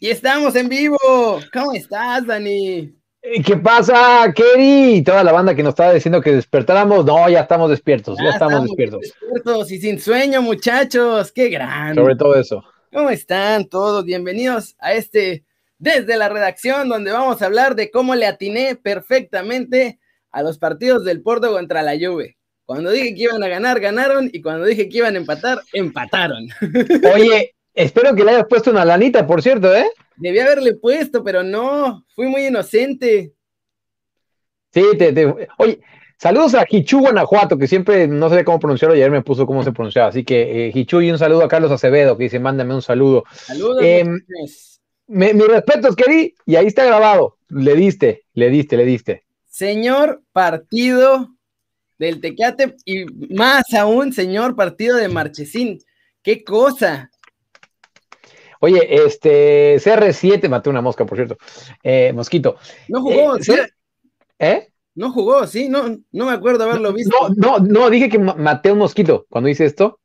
Y estamos en vivo. ¿Cómo estás, Dani? Eh, ¿Qué pasa, Kerry? Toda la banda que nos estaba diciendo que despertáramos, no, ya estamos despiertos, ya, estamos, despiertos. Despiertos y sin sueño, muchachos. Qué grande. Sobre todo eso. ¿Cómo están todos? Bienvenidos a este desde la redacción donde vamos a hablar de cómo le atiné perfectamente a los partidos del Porto contra la Juve. Cuando dije que iban a ganar, ganaron y cuando dije que iban a empatar, empataron. Oye, Espero que le hayas puesto una lanita, por cierto, ¿eh? Debí haberle puesto, pero no, fui muy inocente. Sí, te, oye, saludos a Hichu Guanajuato, que siempre no sé cómo pronunciarlo, ayer me puso cómo se pronunciaba, así que eh, Hichu y un saludo a Carlos Acevedo, que dice, mándame un saludo. Saludos. Eh, mi respeto, querido, y ahí está grabado, le diste, le diste, le diste. Señor partido del Tecate y más aún, señor partido de Marchesín. ¡Qué cosa! Oye, este CR7, maté una mosca, por cierto. Eh, mosquito. No jugó, eh, ¿sí? ¿Eh? No jugó, sí, no, no me acuerdo haberlo visto. No, no, no, dije que maté un mosquito cuando hice esto.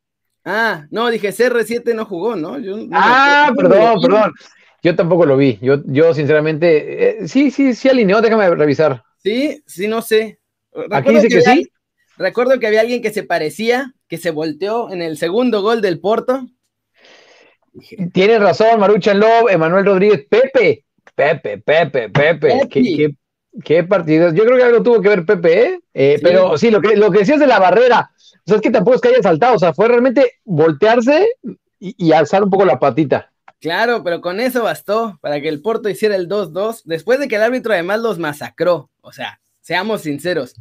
Ah, no, dije CR7 no jugó, ¿no? ah, perdón, perdón. Yo tampoco lo vi. Yo, yo sinceramente, eh, sí, sí, sí alineó, déjame revisar. Sí, sí, no sé. Aquí dice que, sí. Recuerdo que había alguien que se parecía, que se volteó en el segundo gol del Porto Tienes razón, Maruchan Love, Emanuel Rodríguez, Pepe, Pepe, Pepe, Pepe. ¿Qué, qué, partidos? Yo creo que algo tuvo que ver Pepe, ¿eh? eh pero sí, lo que, lo que decías de la barrera, o sea, es que tampoco es que haya saltado, o sea, fue realmente voltearse y, alzar un poco la patita. Claro, pero con eso bastó para que el Porto hiciera el 2-2, después de que el árbitro además los masacró. O sea, seamos sinceros.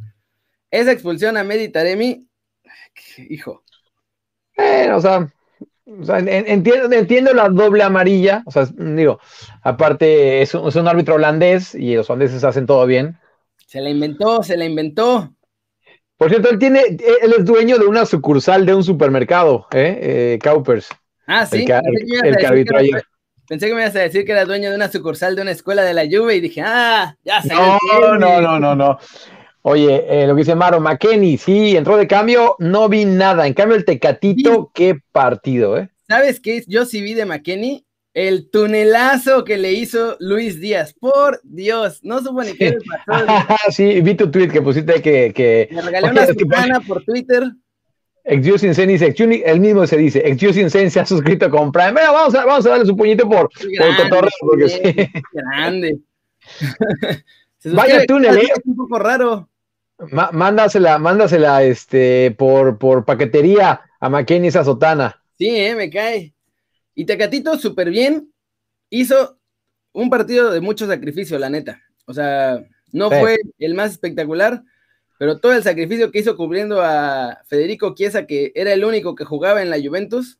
Esa expulsión a Meditaremi, hijo. Bueno, o sea, entiendo, entiendo la doble amarilla, o sea, digo, aparte es un, árbitro holandés y los holandeses hacen todo bien. Se la inventó, se la inventó. Por cierto, él tiene, él es dueño de una sucursal de un supermercado, ¿eh? eh Kaupers. Ah, sí. El que, arbitró ayer. Pensé que me ibas a decir que era dueño de una sucursal de una escuela de la Juve y dije, ah, ya sé. No, no, no, no, no. Oye, eh, lo que dice Maro, McKenny, sí, entró de cambio, no vi nada. En cambio, el Tecatito, qué partido, ¿eh? ¿Sabes qué? Yo sí vi de McKenny el tunelazo que le hizo Luis Díaz. Por Dios, no supo ni qué pasó. sí, vi tu tweet que pusiste que. que... Me regaló una semana por Twitter. Exjusin Sen dice, él mismo se dice, Exjusin Sen se ha suscrito con Prime. Mira, vamos a, vamos a darle su puñito por, grande, por porque sí. Grande. Vaya túnel, ¿eh? Es un poco raro mándasela, mándasela este, por, por paquetería a McKenny esa sotana. Sí, eh, me cae. Y Tecatito, súper bien. Hizo un partido de mucho sacrificio, la neta. O sea, no fue el más espectacular, pero todo el sacrificio que hizo cubriendo a Federico Chiesa, que era el único que jugaba en la Juventus.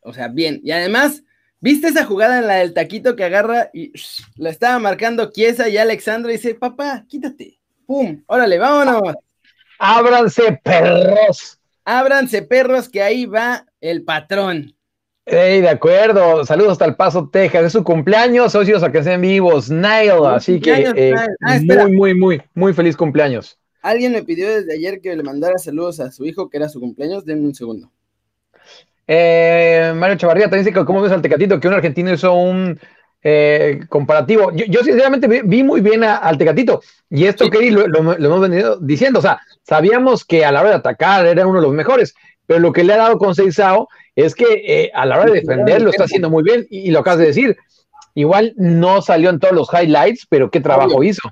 O sea, bien. Y además, ¿Viste esa jugada en la del taquito que agarra y la estaba marcando Chiesa y Alexandro dice, papá, quítate. ¡Pum! Órale, vámonos. Ábranse, perros. Ábranse, perros, que ahí va el patrón. Hey, de acuerdo. Saludos hasta El Paso, Texas. Es su cumpleaños, socios a que sean vivos. Nail. Así que eh, ah, muy, muy, muy, muy feliz cumpleaños. Alguien me pidió desde ayer que le mandara saludos a su hijo, que era su cumpleaños. Denme un segundo. Eh, Mario Chavarría también dice que cómo ves al Tecatito, que un argentino hizo un eh, comparativo. Yo, sinceramente vi, muy bien al Tecatito y esto que lo, hemos venido diciendo, o sea, sabíamos que a la hora de atacar era uno de los mejores, pero lo que le ha dado con Seizao es que eh, a la hora de defender lo está haciendo muy bien y, lo acabas de decir. Igual no salió en todos los highlights, pero qué trabajo hizo.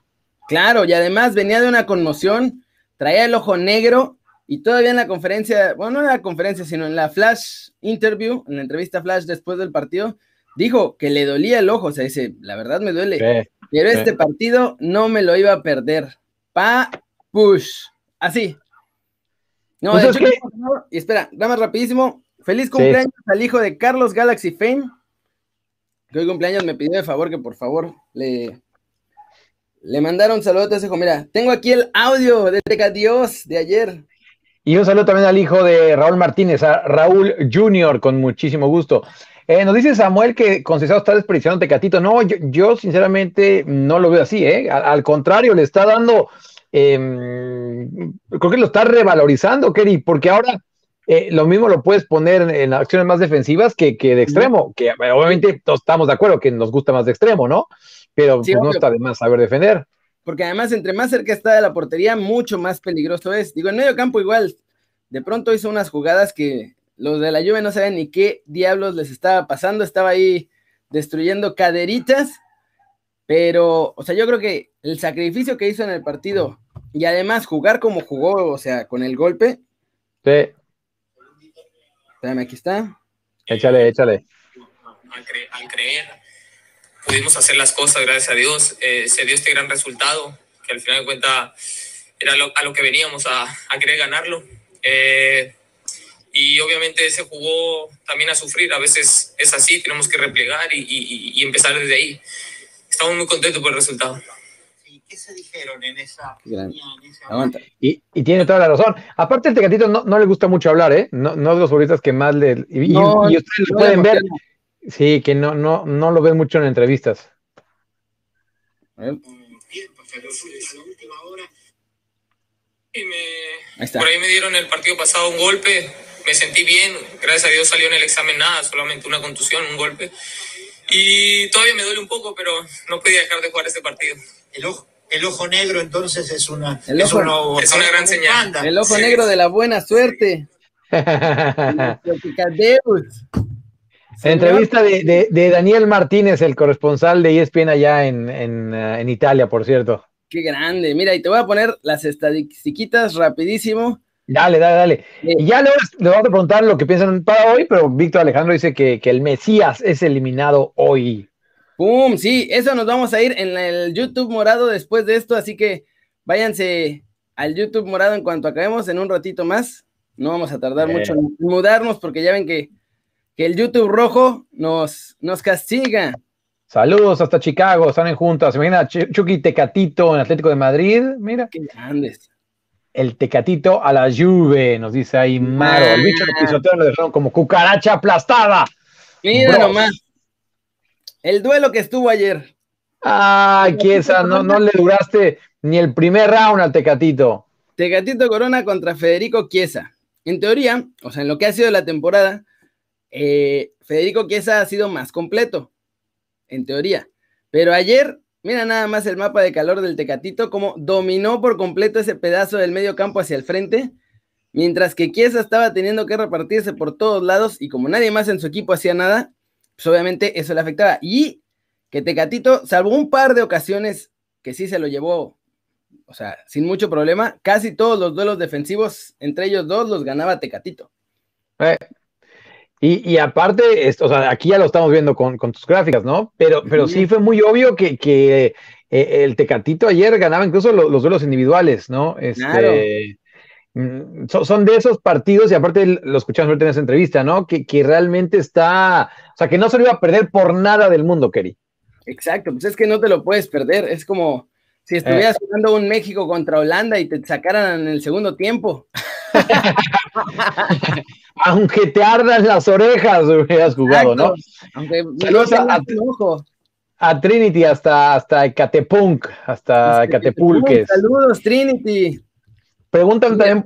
Claro, y además venía de una conmoción, traía el ojo negro y todavía en la conferencia, bueno, no en la conferencia, sino en la flash interview, en la entrevista flash después del partido, dijo que le dolía el ojo, o sea, dice, la verdad me duele, pero este partido no me lo iba a perder. Pa, push, así. No, pues y espera, dame rapidísimo, feliz cumpleaños al hijo de Carlos Galaxy Fame, que hoy cumpleaños me pidió de favor que por favor le, le mandaron saludos a ese hijo. Mira, tengo aquí el audio de Teca Dios de ayer. Y un saludo también al hijo de Raúl Martínez, a Raúl Junior, con muchísimo gusto. Eh, nos dice Samuel que Concesado está desperdiciando Tecatito. No, yo, sinceramente no lo veo así, ¿eh? Al, contrario, le está dando, em, creo que lo está revalorizando, Kerry, porque ahora eh, lo mismo lo puedes poner en, acciones más defensivas que, de extremo, que obviamente todos estamos de acuerdo que nos gusta más de extremo, ¿no? Pero pues, no está de más saber defender. Porque además, entre más cerca está de la portería, mucho más peligroso es. Digo, en medio campo igual, de pronto hizo unas jugadas que los de la lluvia no saben ni qué diablos les estaba pasando, estaba ahí destruyendo caderitas, pero, o sea, yo creo que el sacrificio que hizo en el partido y además jugar como jugó, o sea, con el golpe. Sí. Espérame, aquí está. Échale, échale. Al, creer, pudimos hacer las cosas, gracias a Dios. Eh, se dio este gran resultado, que al final de cuentas era a lo que veníamos a, a querer ganarlo. Eh, y obviamente se jugó también a sufrir. A veces es así, tenemos que replegar y, y, y empezar desde ahí. Estamos muy contentos por el resultado. ¿Qué se dijeron en esa... y, y, tiene toda la razón. Aparte, el Tecatito no, no le gusta mucho hablar, ¿eh? No, no de los favoritos que más le... Y, ustedes lo pueden ver. Sí, que no, no, no lo ven mucho en entrevistas. Bien, pues, la última hora. Y me, por ahí me dieron el partido pasado un golpe, me sentí bien, gracias a Dios salió en el examen nada, solamente una contusión, un golpe. Y todavía me duele un poco, pero no podía dejar de jugar este partido. El ojo, el ojo negro entonces es una, es, una gran señal. El ojo negro de la buena suerte. Entrevista de, de, Daniel Martínez, el corresponsal de ESPN allá en, en, en, Italia, por cierto. Qué grande. Mira, y te voy a poner las estadísticas rapidísimo. Dale, dale, dale. Y ya le, vamos a preguntar lo que piensan para hoy, pero Víctor Alejandro dice que, el Mesías es eliminado hoy. ¡Pum! Sí, eso nos vamos a ir en el YouTube morado después de esto, así que váyanse al YouTube morado en cuanto acabemos en un ratito más. No vamos a tardar mucho en mudarnos porque ya ven que, el YouTube rojo nos, nos castiga. Saludos hasta Chicago, están en juntas. Imagina Chucky Tecatito en Atlético de Madrid. Mira. Qué grandes el tecatito a la Juve, nos dice ahí Maro. El bicho de pisoteo lo dejaron como cucaracha aplastada. Mira nomás. El duelo que estuvo ayer. Ay, Kiesa, no, no le duraste ni el primer round al Tecatito. Tecatito Corona contra Federico Chiesa. En teoría, o sea, en lo que ha sido la temporada, eh, Federico Chiesa ha sido más completo. En teoría. Pero ayer Mira nada más el mapa de calor del Tecatito, como dominó por completo ese pedazo del medio campo hacia el frente, mientras que Chiesa estaba teniendo que repartirse por todos lados y como nadie más en su equipo hacía nada, pues obviamente eso le afectaba. Y que Tecatito, salvo un par de ocasiones que sí se lo llevó, o sea, sin mucho problema, casi todos los duelos defensivos entre ellos dos los ganaba Tecatito. Eh, y, aparte, o sea, aquí ya lo estamos viendo con, tus gráficas, ¿no? Pero, pero sí fue muy obvio que, eh, el Tecatito ayer ganaba incluso los, duelos individuales, ¿no? Este, mm, son, de esos partidos, y aparte lo escuchamos ahorita en esa entrevista, ¿no? Que, realmente está, o sea, que no se lo iba a perder por nada del mundo, Kerry. Exacto, pues es que no te lo puedes perder, es como si estuvieras eh. jugando un México contra Holanda y te sacaran en el segundo tiempo. Aunque te ardan las orejas, hubieras jugado, ¿no? Aunque Saludos a, a, Trinity hasta, hasta Ecatepunk, hasta Ecatepulques. Saludos, Trinity. Preguntan también,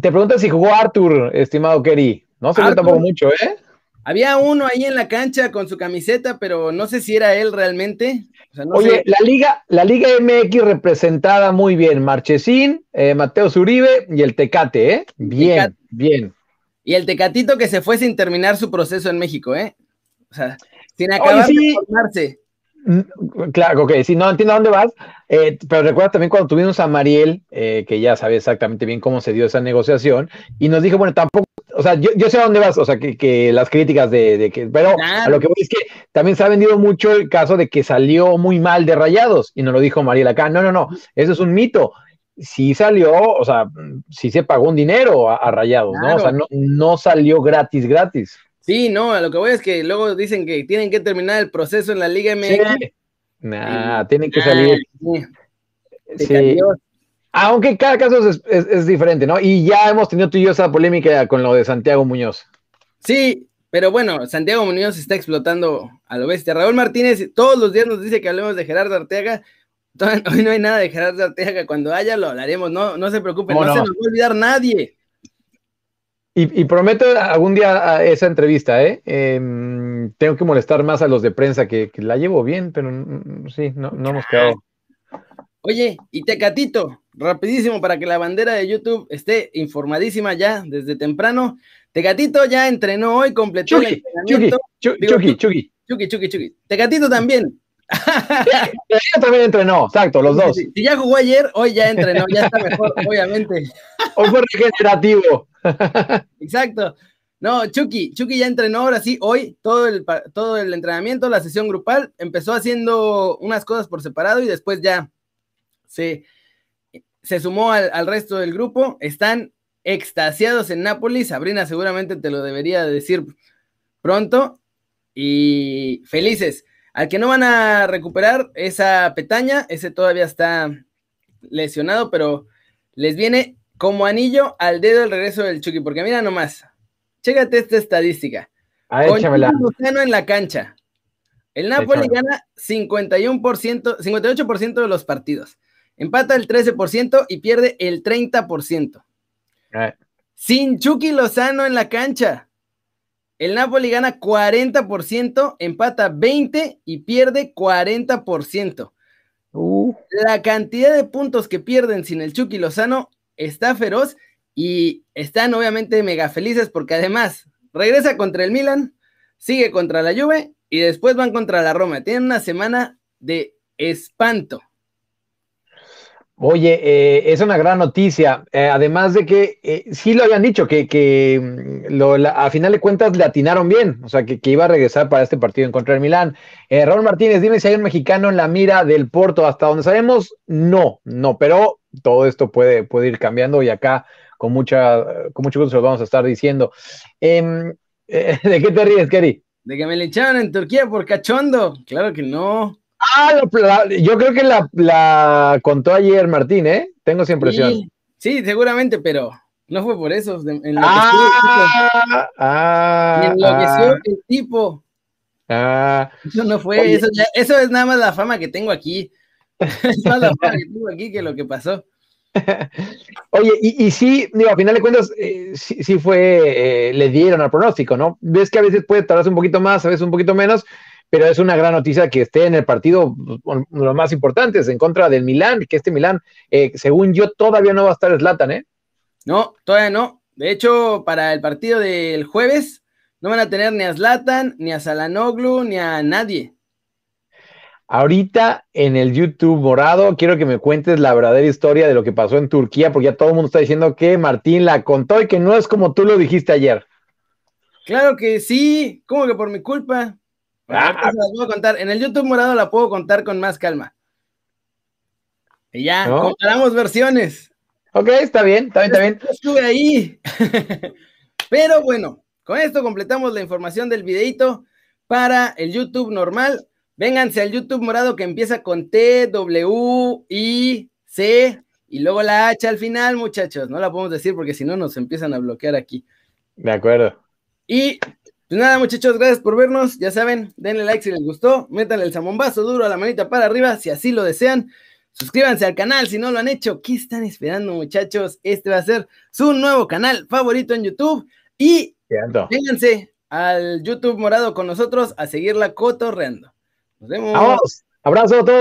te preguntan si jugó Arthur, estimado Kerry. No se ve tampoco mucho, ¿eh? Había uno ahí en la cancha con su camiseta, pero no sé si era él realmente. Oye, la Liga, la Liga MX representada muy bien. Marchesín, eh, Mateo Zuribe y el Tecate, ¿eh? Bien, bien. Y el Tecatito que se fue sin terminar su proceso en México, ¿eh? O sea, sin acabar de formarse. Mm, claro, ok, sí, no entiendo a dónde vas, eh, pero recuerda también cuando tuvimos a Mariel, eh, que ya sabe exactamente bien cómo se dio esa negociación, y nos dijo, bueno, tampoco, o sea, yo, sé a dónde vas, o sea, que, las críticas de, que, pero a lo que voy es que también se ha vendido mucho el caso de que salió muy mal de Rayados, y nos lo dijo Mariel acá, no, no, no, eso es un mito, sí salió, o sea, sí se pagó un dinero a, Rayados, ¿no? O sea, no, no salió gratis, gratis. Sí, no, a lo que voy es que luego dicen que tienen que terminar el proceso en la Liga MX. Nah, tienen que salir. Sí. Aunque cada caso es, diferente, ¿no? Y ya hemos tenido tú y yo esa polémica con lo de Santiago Muñoz. Sí, pero bueno, Santiago Muñoz está explotando a lo bestia. Raúl Martínez todos los días nos dice que hablemos de Gerardo Arteaga. Hoy no hay nada de Gerardo Arteaga. Cuando haya lo hablaremos. No, no se preocupen, no, no, se nos va a olvidar nadie. Y, prometo algún día esa entrevista, ¿eh? Em, tengo que molestar más a los de prensa que, la llevo bien, pero sí, no, no hemos quedado. Oye, y Tecatito, rapidísimo para que la bandera de YouTube esté informadísima ya desde temprano. Tecatito ya entrenó hoy, completó el entrenamiento. Chucky, Chucky, Chucky, Chucky, Chucky. Tecatito también. Ella también entrenó, exacto, los dos. Si ya jugó ayer, hoy ya entrenó, ya está mejor, obviamente. Hoy fue regenerativo. Exacto. No, Chucky, Chucky ya entrenó ahora sí, hoy todo el, todo el entrenamiento, la sesión grupal, empezó haciendo unas cosas por separado y después ya se, se sumó al, resto del grupo. Están extasiados en Nápoles. Sabrina seguramente te lo debería decir pronto. Y felices. Al que no van a recuperar esa petaña, ese todavía está lesionado, pero les viene como anillo al dedo el regreso del Chucky, porque mira nomás, chécate esta estadística. Ah, Con en la cancha. El Napoli gana 51%, 58% de los partidos. Empata el 13% y pierde el 30%. Ah. Sin Chucky Lozano en la cancha. El Napoli gana 40%, empata 20% y pierde 40%. Uh. La cantidad de puntos que pierden sin el Chucky Lozano está feroz y están obviamente mega felices porque además regresa contra el Milan, sigue contra la Juve y después van contra la Roma. Tienen una semana de espanto. Oye, eh, es una gran noticia. Eh, además de que eh, sí lo habían dicho, que, mm, lo, a final de cuentas le atinaron bien, o sea, que, iba a regresar para este partido en contra del Milán. Raúl Martínez, dime si hay un mexicano en la mira del Porto. Hasta donde sabemos, no, no, pero todo esto puede, puede ir cambiando y acá con, mucha, con mucho gusto lo vamos a estar diciendo. Em, ¿De qué te ríes, Kerry? De que me le echaron en Turquía por cachondo. Claro que no. Ah, yo creo que la, contó ayer Martín, ¿eh? Tengo esa impresión. Sí, seguramente, pero no fue por eso. En ah, ah, enloqueció ah. el tipo. Ah. Eso no fue, eso, eso, es nada más la fama que tengo aquí. es más la fama que tengo aquí que lo que pasó. Oye, y, y, sí, digo, a final de cuentas, eh, sí, fue, eh, le dieron al pronóstico, ¿no? Ves que a veces puede tardarse un poquito más, a veces un poquito menos, pero es una gran noticia que esté en el partido, uno de los más importantes, en contra del Milán, que este Milán, eh, según yo, todavía no va a estar Slatan, ¿eh? No, todavía no. De hecho, para el partido del jueves, no van a tener ni a Zlatan, ni a Salanoglu, ni a nadie. Ahorita en el YouTube morado, quiero que me cuentes la verdadera historia de lo que pasó en Turquía, porque ya todo el mundo está diciendo que Martín la contó y que no es como tú lo dijiste ayer. Claro que sí, como que por mi culpa. Ah. contar. En el YouTube morado la puedo contar con más calma. Y ya, comparamos versiones. Ok, está bien, está bien, está bien. Estuve ahí. Pero bueno, con esto completamos la información del videito para el YouTube normal. Vénganse al YouTube morado que empieza con T, W, I, C y luego la H al final, muchachos. No la podemos decir porque si no nos empiezan a bloquear aquí. De acuerdo. Y pues nada, muchachos, gracias por vernos. Ya saben, denle like si les gustó, métanle el zamombazo duro a la manita para arriba si así lo desean. Suscríbanse al canal si no lo han hecho. ¿Qué están esperando, muchachos? Este va a ser su nuevo canal favorito en YouTube. Y vénganse al YouTube morado con nosotros a seguirla cotorreando. Nos vemos. Vamos. Abrazo a todos.